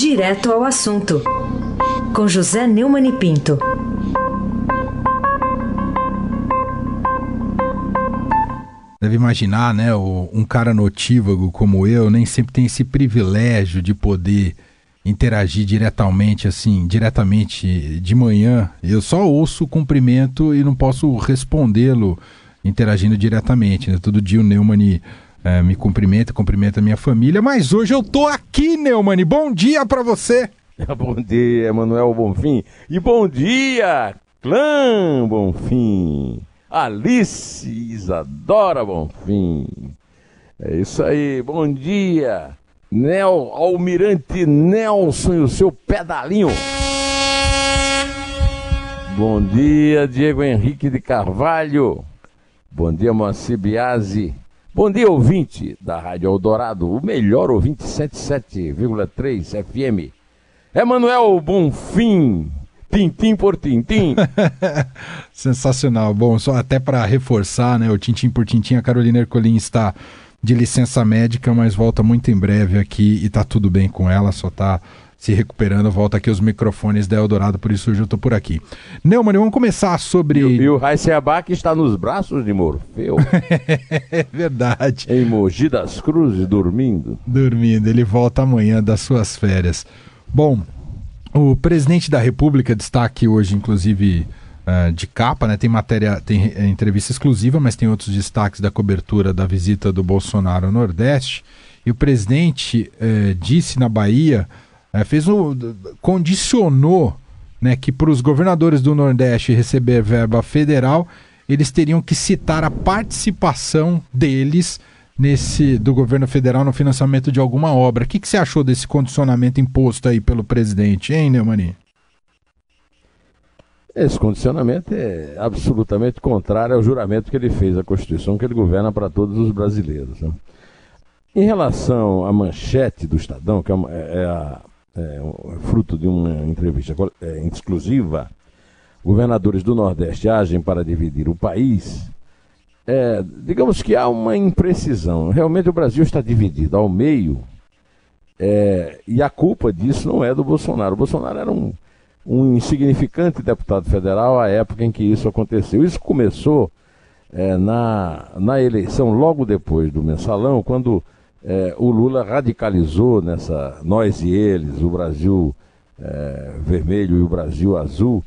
Direto ao assunto, com José Neumann e Pinto. Deve imaginar, né? Um cara notívago como eu nem sempre tem esse privilégio de poder interagir diretamente, assim, diretamente de manhã. Eu só ouço o cumprimento e não posso respondê-lo interagindo diretamente. Né? Todo dia o Neumann é, me cumprimenta, cumprimenta a minha família, mas hoje eu tô aqui, Neumann. Bom dia para você. Bom dia, Emanuel Bonfim. E bom dia, clã Bonfim. Alice Isadora Bonfim. É isso aí, bom dia, Nel Almirante Nelson e o seu pedalinho. Bom dia, Diego Henrique de Carvalho. Bom dia, Moacir Biasi. Bom dia, ouvinte da Rádio Eldorado, o melhor ouvinte 77,3 FM. Emanuel Bonfim, tintim por tintim. Sensacional. Bom, só até para reforçar, né, o tintim por tintim, a Carolina Ercolim está de licença médica, mas volta muito em breve aqui e tá tudo bem com ela, só tá se recuperando, volta aqui os microfones da Eldorado, por isso hoje eu tô por aqui. Neumann, vamos começar sobre... E, o Abac está nos braços de Morfeu. é verdade. Em Mogi das Cruzes, dormindo. Dormindo, ele volta amanhã das suas férias. Bom, o presidente da República destaque hoje, inclusive, uh, de capa, né? Tem matéria, tem é, entrevista exclusiva, mas tem outros destaques da cobertura da visita do Bolsonaro ao Nordeste. E o presidente uh, disse na Bahia é, fez um, condicionou né, que para os governadores do Nordeste receber verba federal, eles teriam que citar a participação deles nesse do governo federal no financiamento de alguma obra. O que, que você achou desse condicionamento imposto aí pelo presidente, hein, Neumani? Esse condicionamento é absolutamente contrário ao juramento que ele fez à Constituição, que ele governa para todos os brasileiros. Né? Em relação à manchete do Estadão, que é, é a é, fruto de uma entrevista é, exclusiva, governadores do Nordeste agem para dividir o país. É, digamos que há uma imprecisão. Realmente o Brasil está dividido ao meio é, e a culpa disso não é do Bolsonaro. O Bolsonaro era um, um insignificante deputado federal à época em que isso aconteceu. Isso começou é, na, na eleição logo depois do mensalão, quando é, o Lula radicalizou nessa nós e eles, o Brasil é, vermelho e o Brasil azul,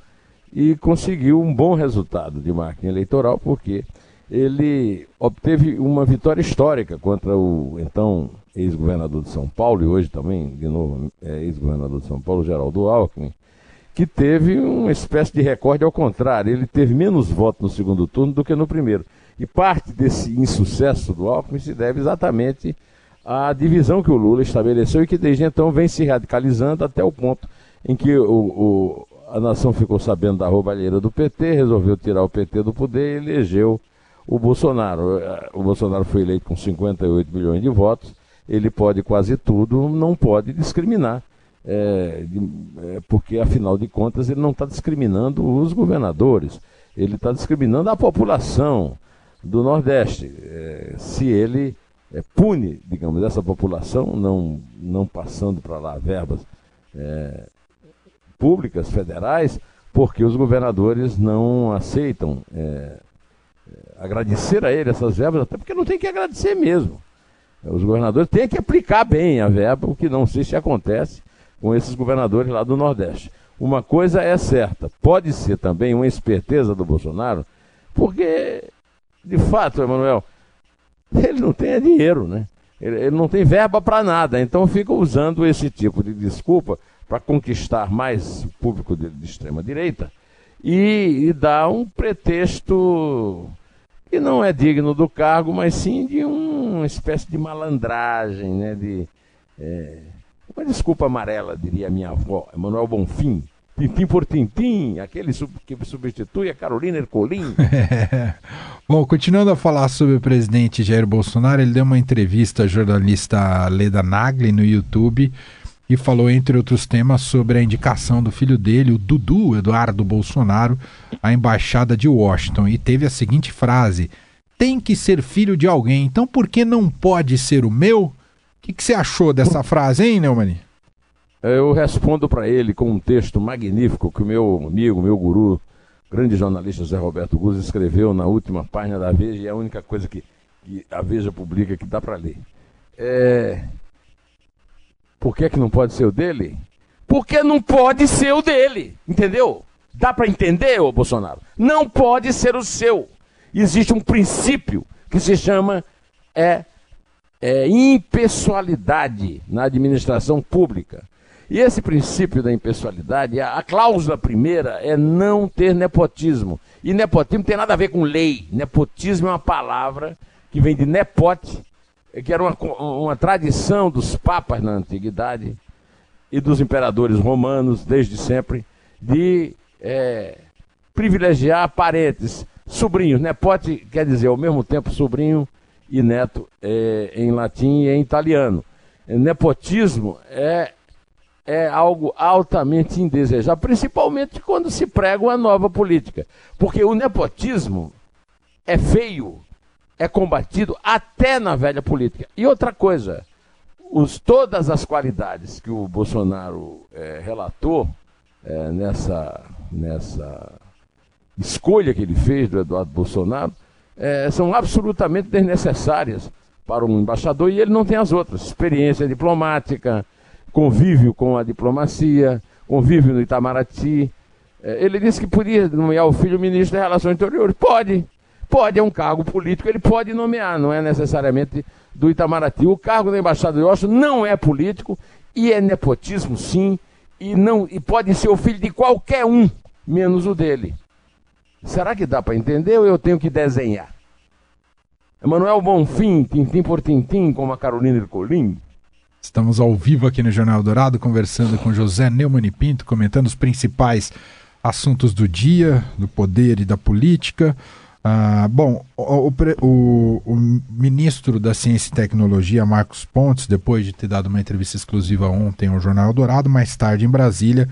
e conseguiu um bom resultado de marketing eleitoral, porque ele obteve uma vitória histórica contra o então ex-governador de São Paulo, e hoje também, de novo, é, ex-governador de São Paulo, Geraldo Alckmin, que teve uma espécie de recorde ao contrário. Ele teve menos votos no segundo turno do que no primeiro. E parte desse insucesso do Alckmin se deve exatamente a divisão que o Lula estabeleceu e que desde então vem se radicalizando até o ponto em que o, o, a nação ficou sabendo da roubalheira do PT, resolveu tirar o PT do poder e elegeu o Bolsonaro. O Bolsonaro foi eleito com 58 milhões de votos, ele pode quase tudo, não pode discriminar. É, é, porque afinal de contas ele não está discriminando os governadores, ele está discriminando a população do Nordeste. É, se ele é, pune, digamos, essa população, não, não passando para lá verbas é, públicas, federais, porque os governadores não aceitam é, é, agradecer a ele essas verbas, até porque não tem que agradecer mesmo. Os governadores têm que aplicar bem a verba, o que não sei se acontece com esses governadores lá do Nordeste. Uma coisa é certa, pode ser também uma esperteza do Bolsonaro, porque, de fato, Emanuel, ele não tem dinheiro, né? Ele, ele não tem verba para nada, então fica usando esse tipo de desculpa para conquistar mais público de, de extrema direita e, e dar um pretexto que não é digno do cargo, mas sim de um, uma espécie de malandragem, né? De, é, uma desculpa amarela, diria minha avó, Emanuel Bonfim. Tintim por tintim, aquele sub, que substitui a Carolina Ercolim. É. Bom, continuando a falar sobre o presidente Jair Bolsonaro, ele deu uma entrevista à jornalista Leda Nagli no YouTube e falou, entre outros temas, sobre a indicação do filho dele, o Dudu Eduardo Bolsonaro, à embaixada de Washington. E teve a seguinte frase: tem que ser filho de alguém, então por que não pode ser o meu? O que, que você achou dessa frase, hein, Neumani? Eu respondo para ele com um texto magnífico que o meu amigo, meu guru, grande jornalista Zé Roberto Guz escreveu na última página da Veja e é a única coisa que, que a Veja publica que dá para ler. É... Por que, que não pode ser o dele? Porque não pode ser o dele, entendeu? Dá para entender, ô Bolsonaro? Não pode ser o seu. Existe um princípio que se chama é, é, impessoalidade na administração pública. E esse princípio da impessoalidade, a, a, cláusula primeira é não ter nepotismo. E nepotismo tem nada a ver com lei. Nepotismo é uma palavra que vem de nepote, que era uma, uma tradição dos papas na antiguidade e dos imperadores romanos desde sempre, de é, privilegiar parentes, sobrinhos. Nepote quer dizer ao mesmo tempo sobrinho e neto é, em latim e em italiano. Nepotismo é é algo altamente indesejável, principalmente quando se prega uma nova política. Porque o nepotismo é feio, é combatido até na velha política. E outra coisa, os, todas as qualidades que o Bolsonaro é, relatou é, nessa, nessa escolha que ele fez do Eduardo Bolsonaro é, são absolutamente desnecessárias para um embaixador e ele não tem as outras. Experiência diplomática, convívio com a diplomacia, convívio no Itamaraty. É, ele disse que podia nomear o filho ministro das Relações Interiores. Pode, pode, é um cargo político, ele pode nomear, não é necessariamente do Itamaraty. O cargo da Embaixada de Washington não é político e é nepotismo, sim, e, não, e pode ser o filho de qualquer um, menos o dele. Será que dá para entender ou eu tenho que desenhar? Emanuel Bonfim, tintim por tintim, como a Carolina Ercolim, Estamos ao vivo aqui no Jornal Dourado, conversando com José Neumann e Pinto, comentando os principais assuntos do dia, do poder e da política. Ah, bom, o, o, o, ministro da Ciência e Tecnologia, Marcos Pontes, depois de ter dado uma entrevista exclusiva ontem ao Jornal Dourado, mais tarde em Brasília,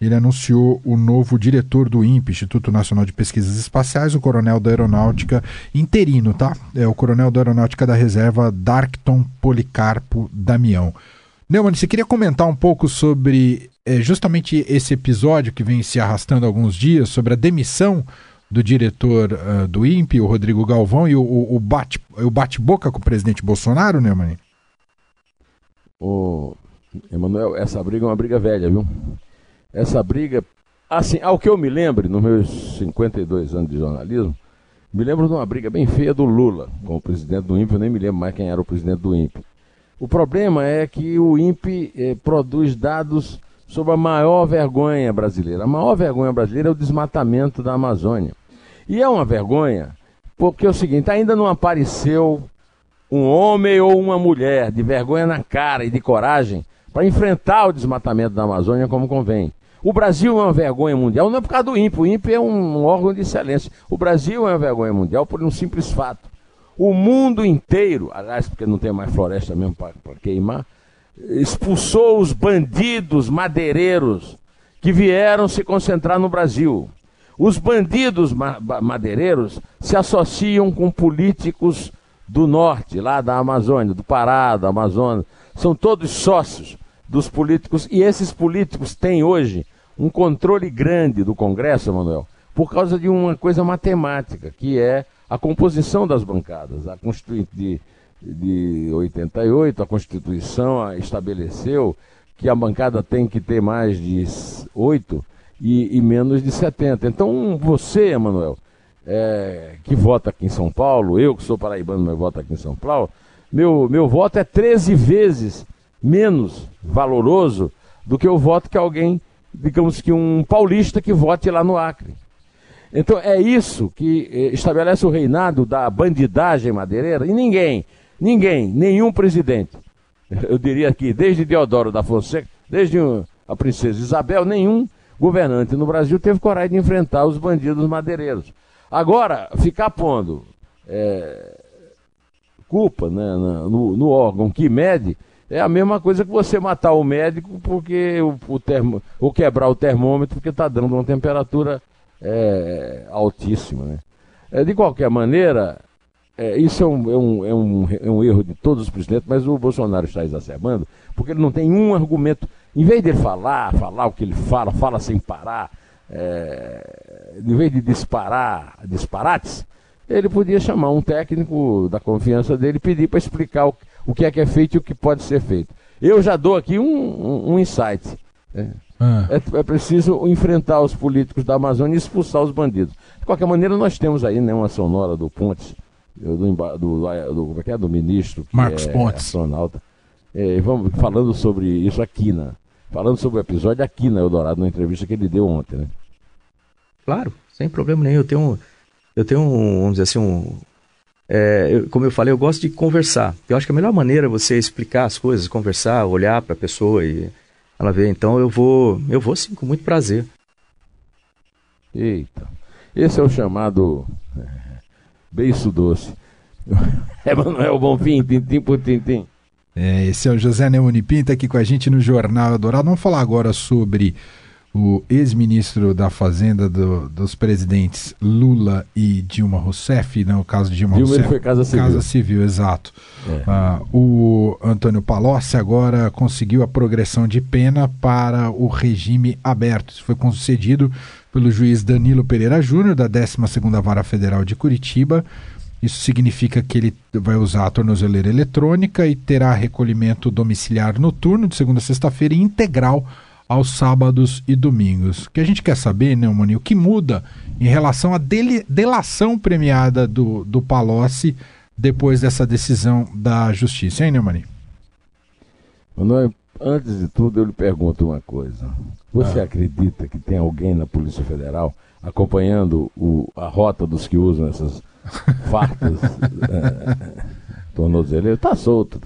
ele anunciou o novo diretor do INPE, Instituto Nacional de Pesquisas Espaciais, o coronel da Aeronáutica interino, tá? É o coronel da Aeronáutica da Reserva, Darkton Policarpo Damião. Neumann, você queria comentar um pouco sobre é, justamente esse episódio que vem se arrastando há alguns dias, sobre a demissão do diretor uh, do INPE, o Rodrigo Galvão, e o, o, o bate-boca bate com o presidente Bolsonaro, Neumann? Ô, Emanuel, essa briga é uma briga velha, viu? Essa briga, assim, ao que eu me lembro, nos meus 52 anos de jornalismo, me lembro de uma briga bem feia do Lula com o presidente do INPE, eu nem me lembro mais quem era o presidente do INPE. O problema é que o INPE eh, produz dados sobre a maior vergonha brasileira. A maior vergonha brasileira é o desmatamento da Amazônia. E é uma vergonha porque é o seguinte, ainda não apareceu um homem ou uma mulher de vergonha na cara e de coragem para enfrentar o desmatamento da Amazônia como convém. O Brasil é uma vergonha mundial, não é por causa do INPE, o INPE é um, órgão de excelência. O Brasil é uma vergonha mundial por um simples fato. O mundo inteiro, aliás, porque não tem mais floresta mesmo para queimar, expulsou os bandidos madeireiros que vieram se concentrar no Brasil. Os bandidos ma madeireiros se associam com políticos do norte, lá da Amazônia, do Pará, da Amazônia. São todos sócios dos políticos e esses políticos têm hoje um controle grande do Congresso, Manuel, por causa de uma coisa matemática, que é a composição das bancadas. A Constituinte de, de 88, a Constituição estabeleceu que a bancada tem que ter mais de oito e, e, menos de 70. Então, você, Emanuel, é, que vota aqui em São Paulo, eu que sou paraibano, mas voto aqui em São Paulo, meu, meu voto é 13 vezes menos valoroso do que o voto que alguém digamos que um paulista que vote lá no Acre. Então é isso que eh, estabelece o reinado da bandidagem madeireira e ninguém, ninguém, nenhum presidente, eu diria aqui, desde Deodoro da Fonseca, desde a princesa Isabel, nenhum governante no Brasil teve coragem de enfrentar os bandidos madeireiros. Agora, ficar pondo é, culpa né, no, no órgão que mede é a mesma coisa que você matar o médico porque o, o termo, ou quebrar o termômetro porque está dando uma temperatura é, altíssima. Né? É, de qualquer maneira, é, isso é um, é, um, é, um, é um erro de todos os presidentes, mas o Bolsonaro está exacerbando porque ele não tem um argumento Em vez de falar, falar o que ele fala, fala sem parar, é, em vez de disparar disparates, ele podia chamar um técnico da confiança dele e pedir para explicar o, o, que é que é feito e o que pode ser feito. Eu já dou aqui um, um, um insight. Né? Ah. É, é, preciso enfrentar os políticos da Amazônia e expulsar os bandidos. De qualquer maneira, nós temos aí né, uma sonora do Pontes, do, do, do, do, é, é do ministro, Marcos é Pontes. astronauta. É, vamos falando sobre isso aqui, na, falando sobre o episódio aqui na Eldorado, na entrevista que ele deu ontem. Né? Claro, sem problema nenhum. Eu tenho, eu tenho um, vamos dizer assim, um, é, eu, como eu falei, eu gosto de conversar. Eu acho que a melhor maneira é você explicar as coisas, conversar, olhar para a pessoa e ela ver. Então eu vou, eu vou sim, com muito prazer. Eita, esse é o chamado é, beiço doce. Emanuel Bonfim, tintim por tintim. É, esse é o José Neumani Pinta aqui com a gente no Jornal Dourado. Vamos falar agora sobre o ex-ministro da Fazenda do, dos presidentes Lula e Dilma Rousseff, no caso de Dilma, Dilma Rousseff. foi Casa Civil. Casa Civil, exato. É. Ah, o Antônio Palocci agora conseguiu a progressão de pena para o regime aberto. Isso foi concedido pelo juiz Danilo Pereira Júnior, da 12ª Vara Federal de Curitiba. Isso significa que ele vai usar a tornozeleira eletrônica e terá recolhimento domiciliar noturno de segunda a sexta-feira e integral aos sábados e domingos. O que a gente quer saber, Neumani, o que muda em relação à delação premiada do, do Palocci depois dessa decisão da justiça, hein, Neumani? Manuel, antes de tudo, eu lhe pergunto uma coisa. Você ah. acredita que tem alguém na Polícia Federal acompanhando o, a rota dos que usam essas fartas é, tornozeleiras? Está solto.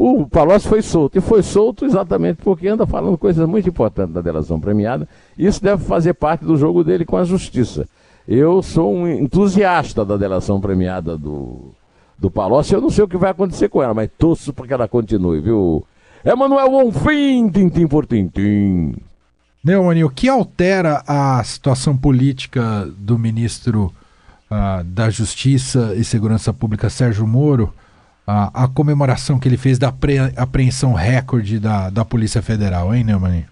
O Palocci foi solto, e foi solto exatamente porque anda falando coisas muito importantes da delação premiada. Isso deve fazer parte do jogo dele com a justiça. Eu sou um entusiasta da delação premiada do, do Palocci. Eu não sei o que vai acontecer com ela, mas torço para que ela continue, viu? Emanuel Bonfim, tintim por tintim. Neumani, o que altera a situação política do ministro uh, da Justiça e Segurança Pública, Sérgio Moro, a, a comemoração que ele fez da apreensão recorde da, da Polícia Federal, hein, Neumann?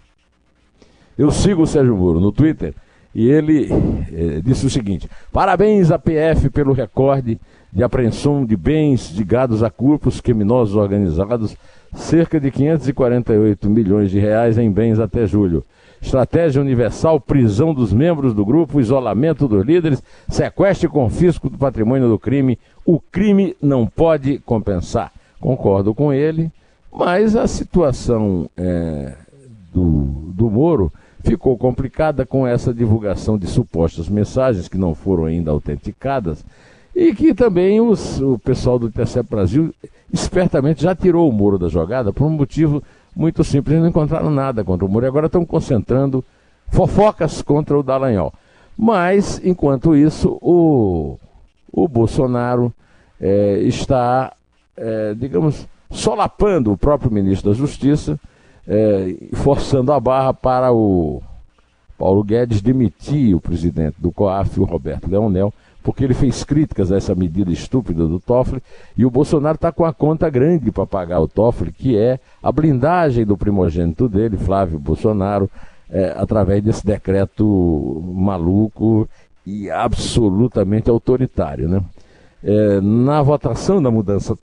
Eu sigo o Sérgio Moro no Twitter e ele eh, disse o seguinte: parabéns à PF pelo recorde de apreensão de bens ligados a grupos criminosos organizados, cerca de 548 milhões de reais em bens até julho. Estratégia universal, prisão dos membros do grupo, isolamento dos líderes, sequestro e confisco do patrimônio do crime. O crime não pode compensar. Concordo com ele, mas a situação é, do, do Moro ficou complicada com essa divulgação de supostas mensagens que não foram ainda autenticadas e que também os, o pessoal do Intercept Brasil espertamente já tirou o Moro da jogada por um motivo muito simples, não encontraram nada contra o Moro e agora estão concentrando fofocas contra o Dallagnol. Mas, enquanto isso, o, o Bolsonaro é, está, é, digamos, solapando o próprio ministro da Justiça, é, forçando a barra para o Paulo Guedes demitir o presidente do COAF, o Roberto Leonel, porque ele fez críticas a essa medida estúpida do Toffoli, e o Bolsonaro está com a conta grande para pagar o Toffoli, que é a blindagem do primogênito dele, Flávio Bolsonaro, é, através desse decreto maluco e absolutamente autoritário. Né? É, na votação da mudança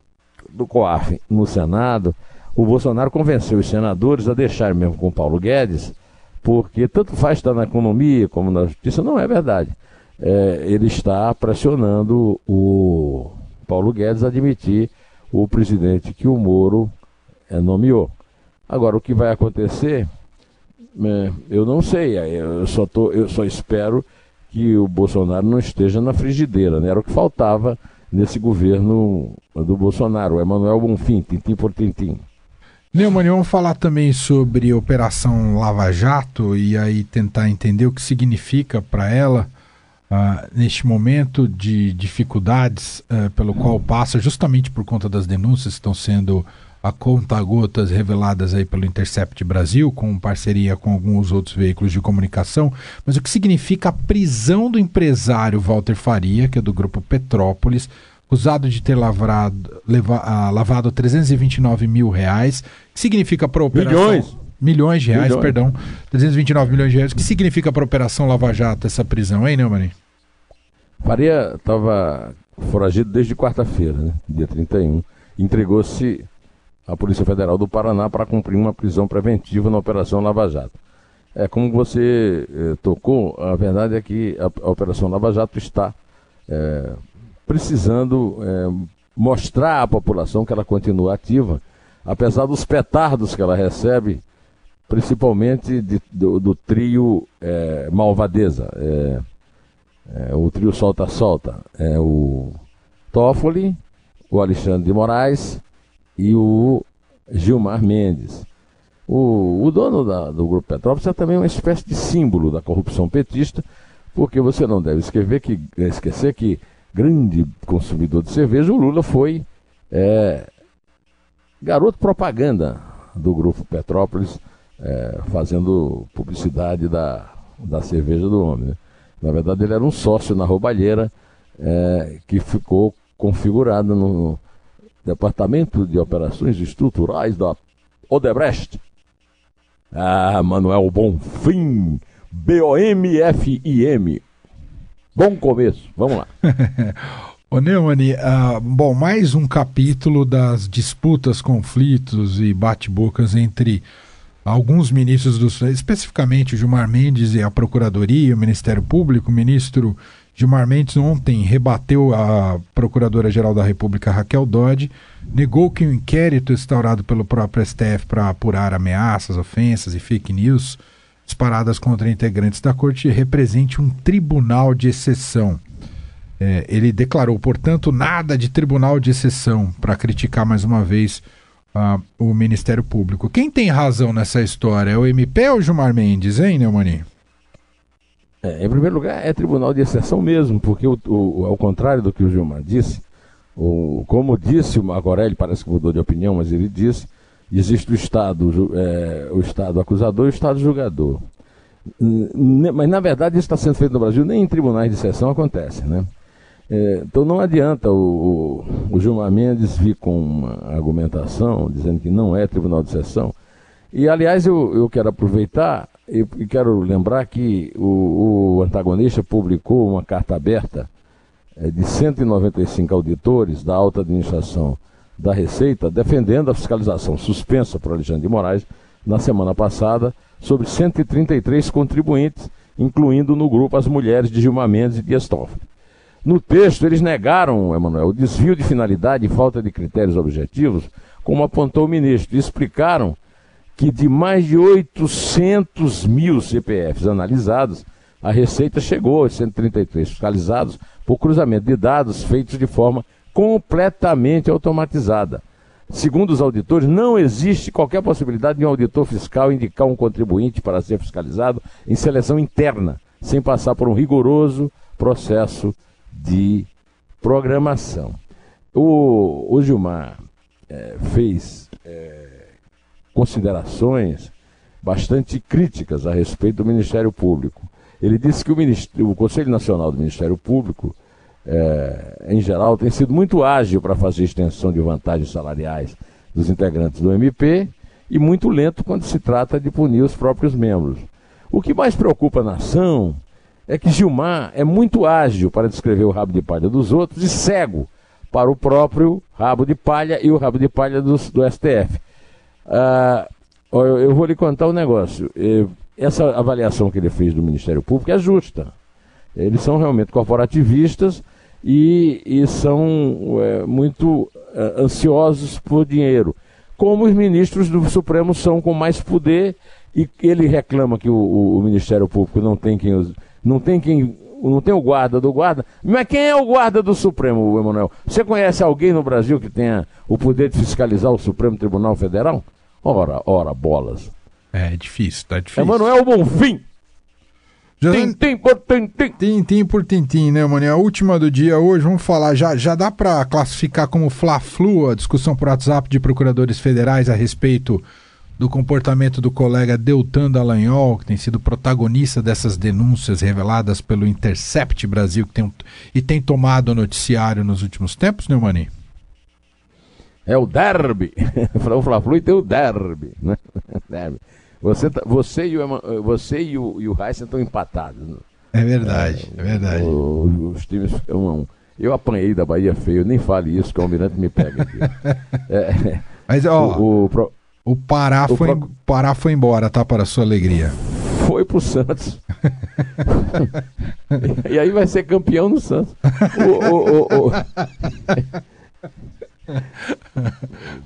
do COAF no Senado, o Bolsonaro convenceu os senadores a deixar mesmo com Paulo Guedes, porque tanto faz estar na economia como na justiça, não é verdade. É, ele está pressionando o Paulo Guedes a admitir o presidente que o Moro é, nomeou. Agora, o que vai acontecer, é, eu não sei. Eu só, tô, eu só espero que o Bolsonaro não esteja na frigideira. Né? Era o que faltava nesse governo do Bolsonaro. Emanuel Bonfim, tintim por tintim. Neumann, vamos falar também sobre a Operação Lava Jato e aí tentar entender o que significa para ela uh, neste momento de dificuldades uh, pelo qual passa, justamente por conta das denúncias que estão sendo a conta-gotas reveladas aí pelo Intercept Brasil, com parceria com alguns outros veículos de comunicação, mas o que significa a prisão do empresário Walter Faria, que é do grupo Petrópolis, acusado de ter lavrado, leva, uh, lavado 329 mil reais, que significa para a operação... Milhões! milhões de reais, milhões. perdão, 329 milhões de reais. O que significa para a Operação Lava Jato essa prisão, hein, Neumann? Faria estava foragido desde quarta-feira, né, dia 31. Entregou-se à Polícia Federal do Paraná para cumprir uma prisão preventiva na Operação Lava Jato. É, como você eh, tocou, a verdade é que a, a Operação Lava Jato está é, precisando é, mostrar à população que ela continua ativa, apesar dos petardos que ela recebe, principalmente de, do, do, trio Malvadeza, é, o trio Solta-Solta, é o Toffoli, o Alexandre de Moraes e o Gilmar Mendes. O, o dono da, do Grupo Petrópolis é também uma espécie de símbolo da corrupção petista, porque você não deve esquecer que, esquecer que grande consumidor de cerveja, o Lula foi é, garoto propaganda do Grupo Petrópolis, é, fazendo publicidade da, da cerveja do homem. Né? Na verdade, ele era um sócio na roubalheira é, que ficou configurado no Departamento de Operações Estruturais da Odebrecht. Ah, Manuel Bonfim, B-O-M-F-I-M. Bom começo, vamos lá. Ô Neumani, uh, bom, mais um capítulo das disputas, conflitos e bate-bocas entre alguns ministros do especificamente Gilmar Mendes e a Procuradoria, o Ministério Público. O ministro Gilmar Mendes ontem rebateu a Procuradora-Geral da República, Raquel Dodge, negou que o inquérito instaurado pelo próprio STF para apurar ameaças, ofensas e fake news disparadas contra integrantes da corte represente um tribunal de exceção. É, ele declarou, portanto, nada de tribunal de exceção para criticar mais uma vez o Ministério Público. Quem tem razão nessa história? É o MP ou o Gilmar Mendes, hein, Neumani? É, em primeiro lugar, é tribunal de exceção mesmo, porque o, o, ao contrário do que o Gilmar disse, o, como disse o Magorelli, parece que mudou de opinião, mas ele disse, existe o Estado, é, o Estado acusador e o Estado julgador. Mas na verdade isso está sendo feito no Brasil, nem em tribunais de exceção acontece, né? É, então não adianta o, o, o, Gilmar Mendes vir com uma argumentação dizendo que não é tribunal de sessão. E aliás eu, eu quero aproveitar e, quero lembrar que o, o, antagonista publicou uma carta aberta é, de 195 auditores da alta administração da Receita defendendo a fiscalização suspensa por Alexandre de Moraes na semana passada sobre 133 contribuintes, incluindo no grupo as mulheres de Gilmar Mendes e Dias Toffoli. No texto, eles negaram, Emanuel, o desvio de finalidade e falta de critérios objetivos, como apontou o ministro, e explicaram que de mais de 800 mil CPFs analisados, a Receita chegou aos 133 fiscalizados por cruzamento de dados feitos de forma completamente automatizada. Segundo os auditores, não existe qualquer possibilidade de um auditor fiscal indicar um contribuinte para ser fiscalizado em seleção interna, sem passar por um rigoroso processo de programação. O, o Gilmar é, fez é, considerações bastante críticas a respeito do Ministério Público. Ele disse que o, o Conselho Nacional do Ministério Público, é, em geral, tem sido muito ágil para fazer extensão de vantagens salariais dos integrantes do MP e muito lento quando se trata de punir os próprios membros. O que mais preocupa a nação é que Gilmar é muito ágil para descrever o rabo de palha dos outros e cego para o próprio rabo de palha e o rabo de palha do, do STF. Ah, eu, eu, vou lhe contar um negócio. Essa avaliação que ele fez do Ministério Público é justa. Eles são realmente corporativistas e, e são é, muito é, ansiosos por dinheiro. Como os ministros do Supremo são com mais poder e ele reclama que o, o, Ministério Público não tem quem os não tem quem. Não tem o guarda do guarda. Mas quem é o guarda do Supremo, Emanuel? Você conhece alguém no Brasil que tenha o poder de fiscalizar o Supremo Tribunal Federal? Ora, ora, bolas. É, é difícil, tá difícil. Emanuel Bonfim. Tintim por tintim. Tintim por tintim, né, mano? a última do dia hoje, vamos falar, já, já dá para classificar como fla-flu a discussão por WhatsApp de procuradores federais a respeito do comportamento do colega Deltan Dallagnol, que tem sido protagonista dessas denúncias reveladas pelo Intercept Brasil que tem, e tem tomado o noticiário nos últimos tempos, Neumani? É o derby. o Fla-Flu tem o derby, né? derby. Você, tá, você e o, você e o, e o Heisen estão empatados. Né? É verdade, é, é verdade. O, os times um a um. Eu apanhei da Bahia feio, nem fale isso, que o Almirante me pega aqui. é, Mas, ó, o, o, o Pará, o foi, pro... Pará foi embora, tá? Para a sua alegria. Foi pro Santos. e aí vai ser campeão no Santos. O,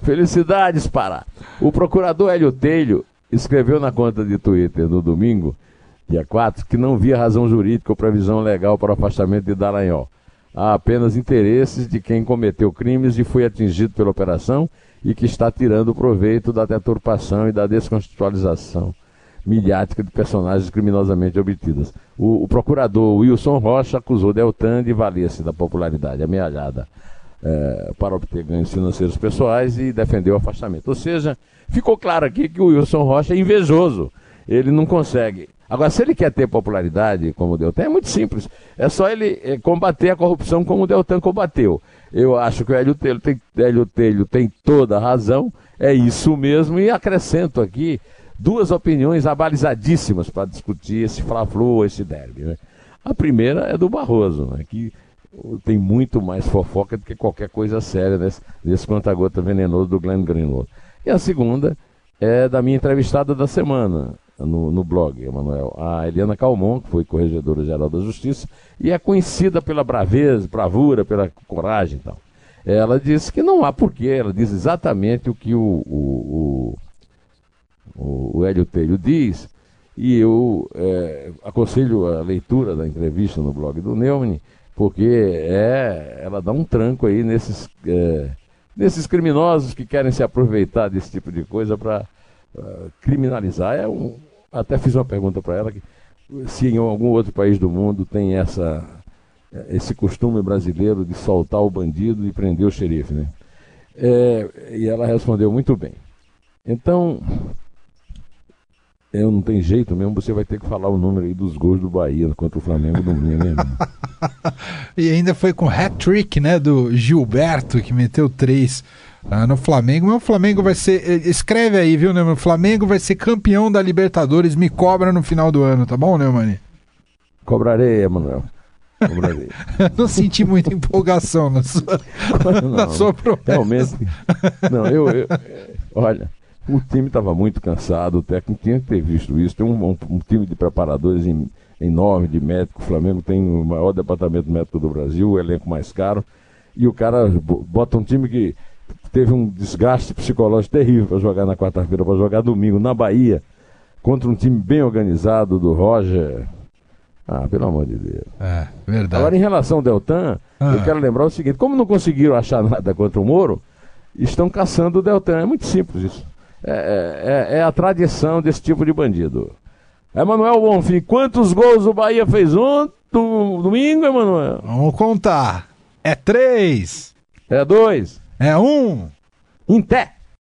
Felicidades, Pará. O procurador Hélio Telho escreveu na conta de Twitter no domingo, dia 4, que não via razão jurídica ou previsão legal para o afastamento de Dallagnol. Há apenas interesses de quem cometeu crimes e foi atingido pela operação e que está tirando proveito da deturpação e da descontextualização midiática de personagens criminosamente obtidas. O, o procurador Wilson Rocha acusou Deltan de valer-se da popularidade amealhada é, para obter ganhos financeiros pessoais e defendeu o afastamento. Ou seja, ficou claro aqui que o Wilson Rocha é invejoso. Ele não consegue. Agora, se ele quer ter popularidade como o Deltan, é muito simples. É só ele é, combater a corrupção como o Deltan combateu. Eu acho que o Hélio Telho tem, Hélio Telho tem toda a razão, é isso mesmo, e acrescento aqui duas opiniões abalizadíssimas para discutir esse Fla-Flu, esse derby. Né? A primeira é do Barroso, né? que tem muito mais fofoca do que qualquer coisa séria nesse, nesse conta-gota venenoso do Glenn Greenwald. E a segunda é da minha entrevistada da semana, no, no blog, Emanuel, a Eliana Calmon, que foi corregedora-geral da Justiça, e é conhecida pela braveza, bravura, pela coragem e tal. Ela disse que não há porquê, ela diz exatamente o que o, o, o, o Hélio Telho diz, e eu é, aconselho a leitura da entrevista no blog do Neumann, porque é, ela dá um tranco aí nesses, é, nesses criminosos que querem se aproveitar desse tipo de coisa para criminalizar. É um, até fiz uma pergunta para ela que se em algum outro país do mundo tem essa esse costume brasileiro de soltar o bandido e prender o xerife, né? É, e ela respondeu muito bem. Então, eu não tem jeito mesmo, você vai ter que falar o número aí dos gols do Bahia contra o Flamengo domingo, né? e ainda foi com hat-trick, né, do Gilberto, que meteu três ah, no Flamengo. Mas o Flamengo vai ser. Eh, escreve aí, viu, Neumann? O Flamengo vai ser campeão da Libertadores. Me cobra no final do ano, tá bom, Neumann? Cobrarei, Emanuel. Cobrarei. não senti muita empolgação na sua, não, na sua promessa. Realmente. Não, eu, eu olha. O time estava muito cansado, o técnico tinha que ter visto isso. Tem um, um, um time de preparadores em, enorme, de médico. O Flamengo tem o maior departamento médico do Brasil, o elenco mais caro. E o cara bota um time que teve um desgaste psicológico terrível para jogar na quarta-feira, para jogar domingo na Bahia, contra um time bem organizado do Roger. Ah, pelo amor de Deus. É, verdade. Agora, em relação ao Deltan, ah. eu quero lembrar o seguinte: como não conseguiram achar nada contra o Moro, estão caçando o Deltan. É muito simples isso. É, é, é, é, a tradição desse tipo de bandido. Emanuel Bonfim, quantos gols o Bahia fez ontem, domingo, Emanuel? Vamos contar. É três. É dois. É um. Em pé.